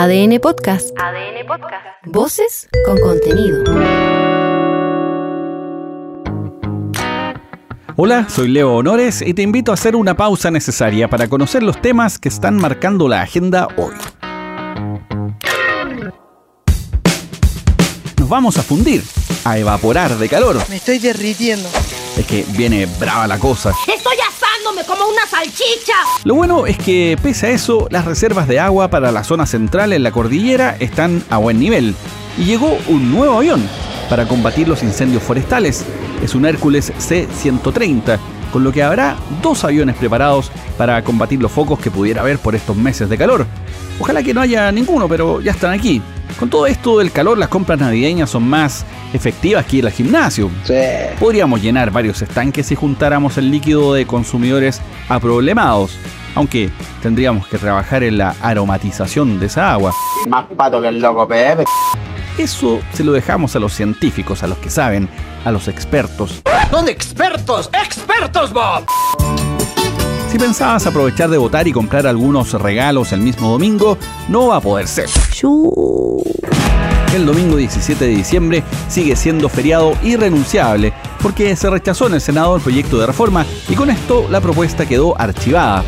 ADN Podcast. ADN Podcast. Voces con contenido. Hola, soy Leo Honores y te invito a hacer una pausa necesaria para conocer los temas que están marcando la agenda hoy. Nos vamos a fundir, a evaporar de calor. Me estoy derritiendo. Es que viene brava la cosa. Estoy asándome como una salchicha. Lo bueno es que, pese a eso, las reservas de agua para la zona central en la cordillera están a buen nivel. Y llegó un nuevo avión para combatir los incendios forestales. Es un Hércules C-130, con lo que habrá dos aviones preparados para combatir los focos que pudiera haber por estos meses de calor. Ojalá que no haya ninguno, pero ya están aquí. Con todo esto del calor, las compras navideñas son más efectivas que ir al gimnasio. Podríamos llenar varios estanques si juntáramos el líquido de consumidores aproblemados, aunque tendríamos que trabajar en la aromatización de esa agua. Más pato que el loco Pepe. Eso se lo dejamos a los científicos, a los que saben, a los expertos. ¿Dónde expertos? ¡Expertos, Bob! Si pensabas aprovechar de votar y comprar algunos regalos el mismo domingo, no va a poder ser. El domingo 17 de diciembre sigue siendo feriado irrenunciable porque se rechazó en el Senado el proyecto de reforma y con esto la propuesta quedó archivada.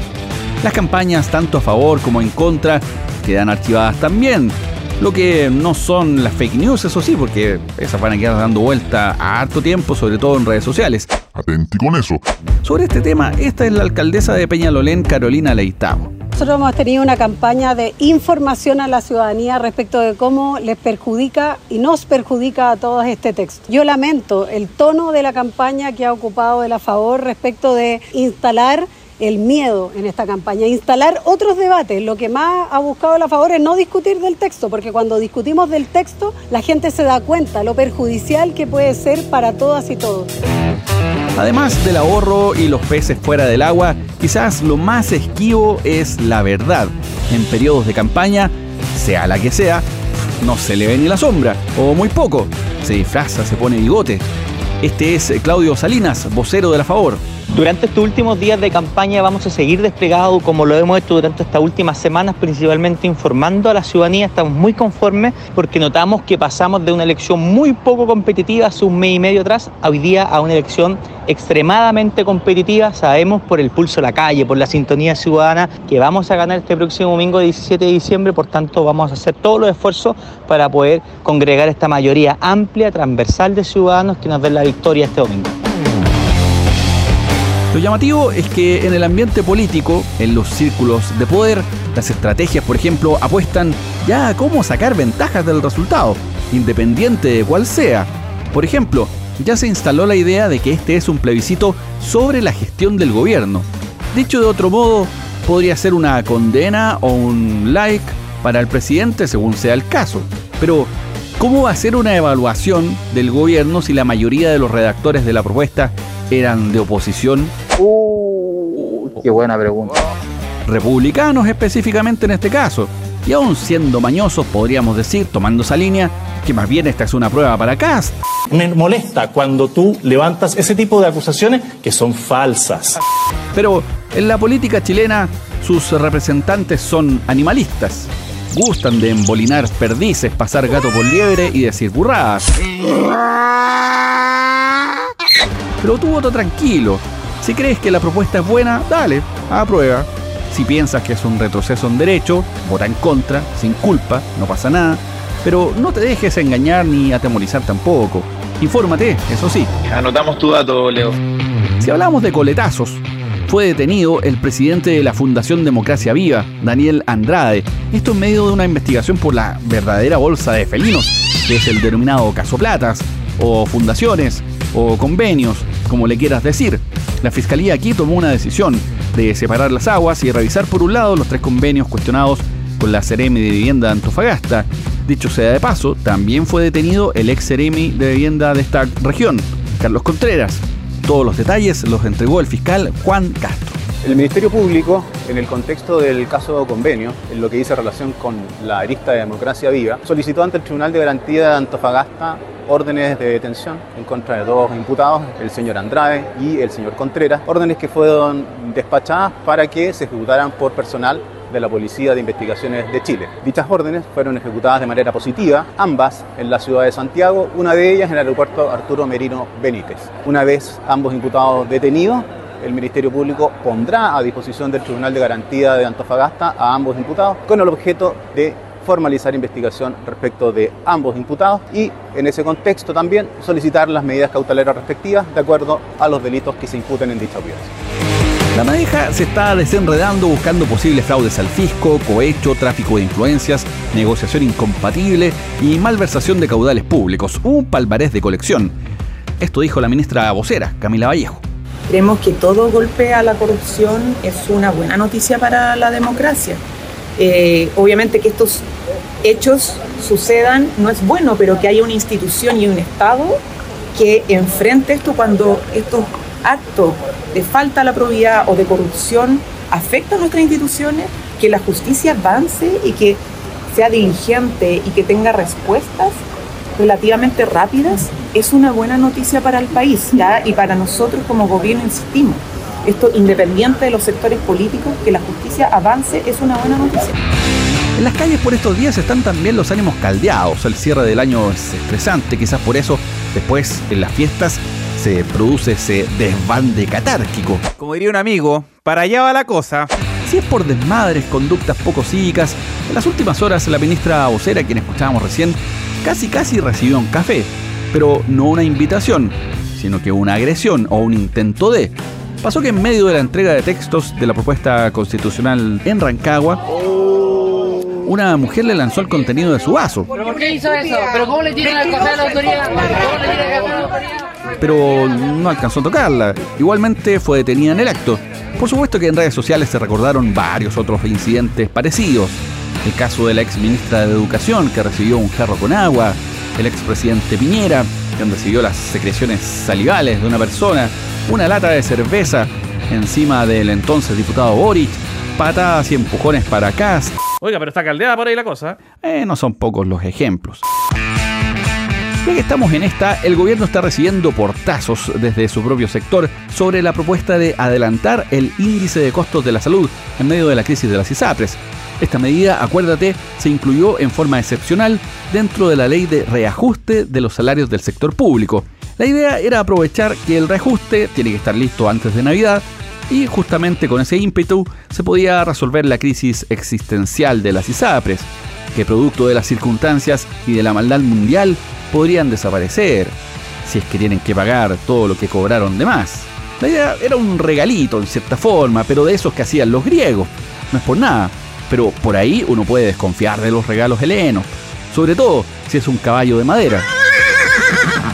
Las campañas tanto a favor como en contra quedan archivadas también. Lo que no son las fake news, eso sí, porque esas van a quedar dando vuelta a harto tiempo, sobre todo en redes sociales. Atenti con eso. Sobre este tema, esta es la alcaldesa de Peñalolén, Carolina Leitao. Nosotros hemos tenido una campaña de información a la ciudadanía respecto de cómo les perjudica y nos perjudica a todos este texto. Yo lamento el tono de la campaña que ha ocupado el a favor respecto de instalar el miedo en esta campaña, instalar otros debates. Lo que más ha buscado la favor es no discutir del texto, porque cuando discutimos del texto la gente se da cuenta lo perjudicial que puede ser para todas y todos. Además del ahorro y los peces fuera del agua, quizás lo más esquivo es la verdad. En periodos de campaña, sea la que sea, no se le ve ni la sombra, o muy poco. Se disfraza, se pone bigote. Este es Claudio Salinas, vocero de la Favor. Durante estos últimos días de campaña vamos a seguir desplegados como lo hemos hecho durante estas últimas semanas, principalmente informando a la ciudadanía. Estamos muy conformes porque notamos que pasamos de una elección muy poco competitiva hace un mes y medio atrás a hoy día a una elección extremadamente competitiva. Sabemos por el pulso de la calle, por la sintonía ciudadana, que vamos a ganar este próximo domingo 17 de diciembre. Por tanto, vamos a hacer todos los esfuerzos para poder congregar esta mayoría amplia, transversal de ciudadanos que nos den la victoria este domingo. Lo llamativo es que en el ambiente político, en los círculos de poder, las estrategias, por ejemplo, apuestan ya a cómo sacar ventajas del resultado, independiente de cuál sea. Por ejemplo, ya se instaló la idea de que este es un plebiscito sobre la gestión del gobierno. Dicho de otro modo, podría ser una condena o un like para el presidente según sea el caso. Pero, ¿cómo va a ser una evaluación del gobierno si la mayoría de los redactores de la propuesta eran de oposición? Uh, qué buena pregunta. Republicanos específicamente en este caso. Y aún siendo mañosos, podríamos decir, tomando esa línea, que más bien esta es una prueba para Cast. Me molesta cuando tú levantas ese tipo de acusaciones que son falsas. Pero en la política chilena, sus representantes son animalistas. Gustan de embolinar perdices, pasar gato por liebre y decir burradas. Pero tú voto tranquilo. Si crees que la propuesta es buena, dale, aprueba. Si piensas que es un retroceso en derecho, vota en contra, sin culpa, no pasa nada. Pero no te dejes engañar ni atemorizar tampoco. Infórmate, eso sí. Anotamos tu dato, Leo. Si hablamos de coletazos, fue detenido el presidente de la Fundación Democracia Viva, Daniel Andrade. Esto en medio de una investigación por la verdadera bolsa de felinos, que es el denominado caso Platas, o fundaciones, o convenios, como le quieras decir. La fiscalía aquí tomó una decisión de separar las aguas y revisar por un lado los tres convenios cuestionados con la Ceremi de Vivienda de Antofagasta. Dicho sea de paso, también fue detenido el ex Ceremi de Vivienda de esta región, Carlos Contreras. Todos los detalles los entregó el fiscal Juan Castro. El Ministerio Público, en el contexto del caso convenio, en lo que dice relación con la arista de democracia viva, solicitó ante el Tribunal de Garantía de Antofagasta órdenes de detención en contra de dos imputados, el señor Andrade y el señor Contreras, órdenes que fueron despachadas para que se ejecutaran por personal de la Policía de Investigaciones de Chile. Dichas órdenes fueron ejecutadas de manera positiva, ambas en la ciudad de Santiago, una de ellas en el aeropuerto Arturo Merino Benítez. Una vez ambos imputados detenidos, el Ministerio Público pondrá a disposición del Tribunal de Garantía de Antofagasta a ambos imputados con el objeto de formalizar investigación respecto de ambos imputados y en ese contexto también solicitar las medidas cautelares respectivas de acuerdo a los delitos que se imputen en dicha audiencia. La madeja se está desenredando buscando posibles fraudes al fisco, cohecho, tráfico de influencias, negociación incompatible y malversación de caudales públicos. Un palmarés de colección. Esto dijo la ministra vocera, Camila Vallejo. Creemos que todo golpe a la corrupción es una buena noticia para la democracia. Eh, obviamente que estos hechos sucedan no es bueno, pero que haya una institución y un Estado que enfrente esto cuando estos actos de falta a la probidad o de corrupción afectan a nuestras instituciones, que la justicia avance y que sea diligente y que tenga respuestas relativamente rápidas, es una buena noticia para el país y para nosotros como gobierno, insistimos. Esto independiente de los sectores políticos, que la justicia avance es una buena noticia. En las calles por estos días están también los ánimos caldeados. El cierre del año es estresante, quizás por eso después en las fiestas se produce ese desbande catárquico. Como diría un amigo, para allá va la cosa. Si es por desmadres, conductas poco cívicas, en las últimas horas la ministra vocera, quien escuchábamos recién, casi casi recibió un café, pero no una invitación, sino que una agresión o un intento de. Pasó que en medio de la entrega de textos de la propuesta constitucional en Rancagua, una mujer le lanzó el contenido de su vaso. ¿Pero por qué hizo eso? ¿Pero cómo le tiran el café a la autoridad? ¿Cómo le a la autoridad? pero no alcanzó a tocarla. Igualmente fue detenida en el acto. Por supuesto que en redes sociales se recordaron varios otros incidentes parecidos. El caso de la ex ministra de Educación que recibió un jarro con agua, el expresidente Piñera, quien recibió las secreciones salivales de una persona, una lata de cerveza encima del entonces diputado Boric, patadas y empujones para Cas. Oiga, pero está caldeada por ahí la cosa. Eh, no son pocos los ejemplos. Ya que estamos en esta, el gobierno está recibiendo portazos desde su propio sector sobre la propuesta de adelantar el índice de costos de la salud en medio de la crisis de las ISAPRES. Esta medida, acuérdate, se incluyó en forma excepcional dentro de la ley de reajuste de los salarios del sector público. La idea era aprovechar que el reajuste tiene que estar listo antes de Navidad y justamente con ese ímpetu se podía resolver la crisis existencial de las ISAPRES, que producto de las circunstancias y de la maldad mundial podrían desaparecer si es que tienen que pagar todo lo que cobraron de más. La idea era un regalito en cierta forma, pero de esos que hacían los griegos. No es por nada, pero por ahí uno puede desconfiar de los regalos helenos, sobre todo si es un caballo de madera.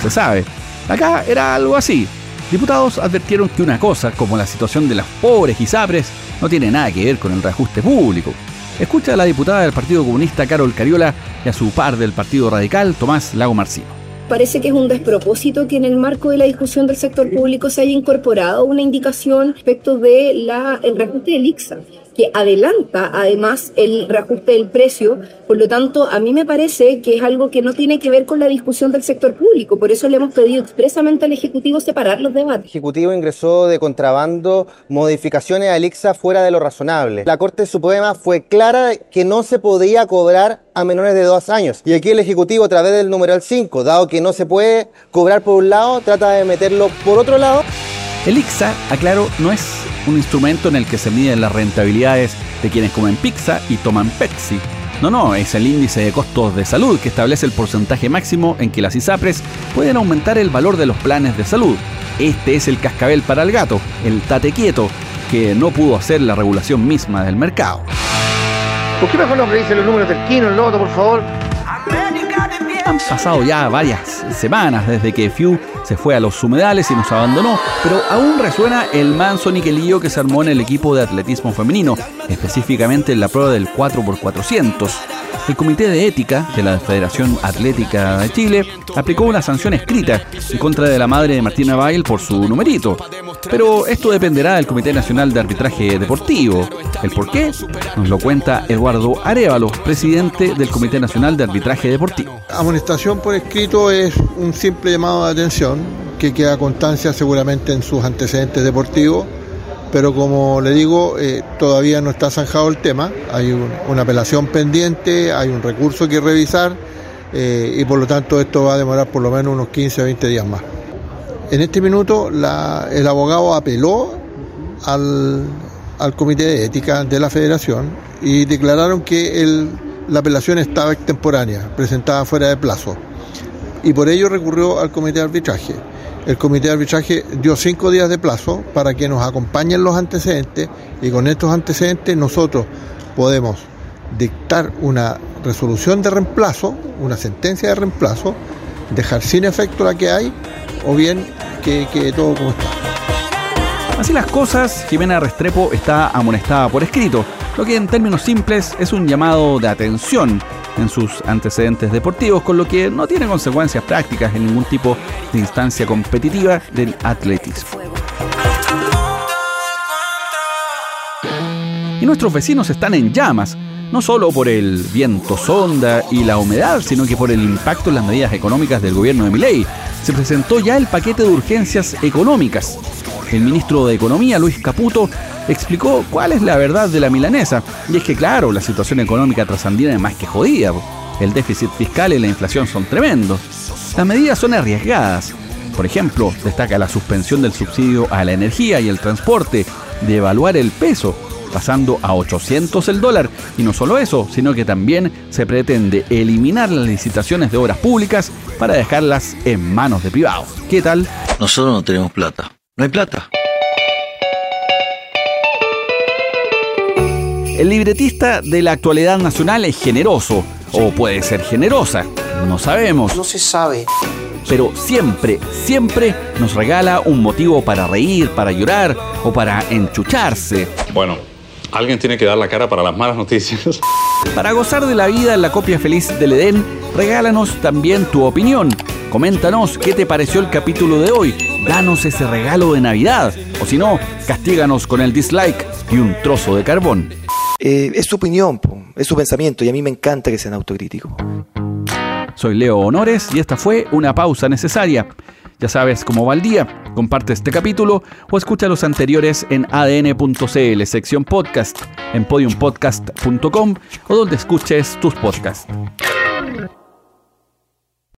Se sabe. Acá era algo así. Diputados advirtieron que una cosa, como la situación de las pobres y sabres, no tiene nada que ver con el reajuste público. Escucha a la diputada del Partido Comunista Carol Cariola y a su par del Partido Radical Tomás Lago Marcino. Parece que es un despropósito que en el marco de la discusión del sector público se haya incorporado una indicación respecto el reajuste del IXA que adelanta además el reajuste del precio. Por lo tanto, a mí me parece que es algo que no tiene que ver con la discusión del sector público. Por eso le hemos pedido expresamente al Ejecutivo separar los debates. El Ejecutivo ingresó de contrabando modificaciones a IXA fuera de lo razonable. La Corte Suprema fue clara que no se podía cobrar a menores de dos años. Y aquí el Ejecutivo, a través del numeral 5, dado que no se puede cobrar por un lado, trata de meterlo por otro lado. El IXA, aclaro, no es un instrumento en el que se miden las rentabilidades de quienes comen pizza y toman Pepsi. No, no, es el índice de costos de salud que establece el porcentaje máximo en que las ISAPRES pueden aumentar el valor de los planes de salud. Este es el cascabel para el gato, el tate quieto, que no pudo hacer la regulación misma del mercado. ¿Por qué mejor no dicen los números del Kino, el Loto, por favor? Han pasado ya varias semanas desde que Few se fue a los humedales y nos abandonó, pero aún resuena el manso niquelillo que se armó en el equipo de atletismo femenino, específicamente en la prueba del 4x400. El Comité de Ética de la Federación Atlética de Chile aplicó una sanción escrita en contra de la madre de Martina Bail por su numerito. Pero esto dependerá del Comité Nacional de Arbitraje Deportivo. ¿El por qué? Nos lo cuenta Eduardo Arevalo, presidente del Comité Nacional de Arbitraje Deportivo. Amonestación por escrito es un simple llamado de atención que queda constancia seguramente en sus antecedentes deportivos pero como le digo, eh, todavía no está zanjado el tema, hay un- una apelación pendiente, hay un recurso que revisar eh, y por lo tanto esto va a demorar por lo menos unos 15 o 20 días más. En este minuto el abogado apeló al, al Comité de Ética de la Federación y declararon que el- la apelación estaba extemporánea, presentada fuera de plazo y por ello recurrió al comité de arbitraje. El comité de arbitraje dio cinco días de plazo para que nos acompañen los antecedentes y con estos antecedentes nosotros podemos dictar una resolución de reemplazo, una sentencia de reemplazo, dejar sin efecto la que hay o bien que quede todo como está. Así las cosas, Jimena Restrepo está amonestada por escrito, lo que en términos simples es un llamado de atención en sus antecedentes deportivos, con lo que no tiene consecuencias prácticas en ningún tipo de instancia competitiva del atletismo. Y nuestros vecinos están en llamas, no solo por el viento sonda y la humedad, sino que por el impacto en las medidas económicas del gobierno de Milei. Se presentó ya el paquete de urgencias económicas. El ministro de Economía, Luis Caputo, explicó cuál es la verdad de la milanesa. Y es que, claro, la situación económica trasandina es más que jodida. El déficit fiscal y la inflación son tremendos. Las medidas son arriesgadas. Por ejemplo, destaca la suspensión del subsidio a la energía y el transporte, de evaluar el peso, pasando a 800 el dólar. Y no solo eso, sino que también se pretende eliminar las licitaciones de obras públicas para dejarlas en manos de privados. ¿Qué tal? Nosotros no tenemos plata. No hay plata. El libretista de la actualidad nacional es generoso, o puede ser generosa, no sabemos. No se sabe. Pero siempre, siempre nos regala un motivo para reír, para llorar o para enchucharse. Bueno, alguien tiene que dar la cara para las malas noticias. Para gozar de la vida en la copia feliz del Edén, regálanos también tu opinión. Coméntanos qué te pareció el capítulo de hoy. Danos ese regalo de Navidad. O si no, castíganos con el dislike y un trozo de carbón. Eh, es su opinión, es su pensamiento y a mí me encanta que sean autocríticos. Soy Leo Honores y esta fue una pausa necesaria. Ya sabes cómo va el día. Comparte este capítulo o escucha los anteriores en adn.cl, sección podcast, en podiumpodcast.com o donde escuches tus podcasts.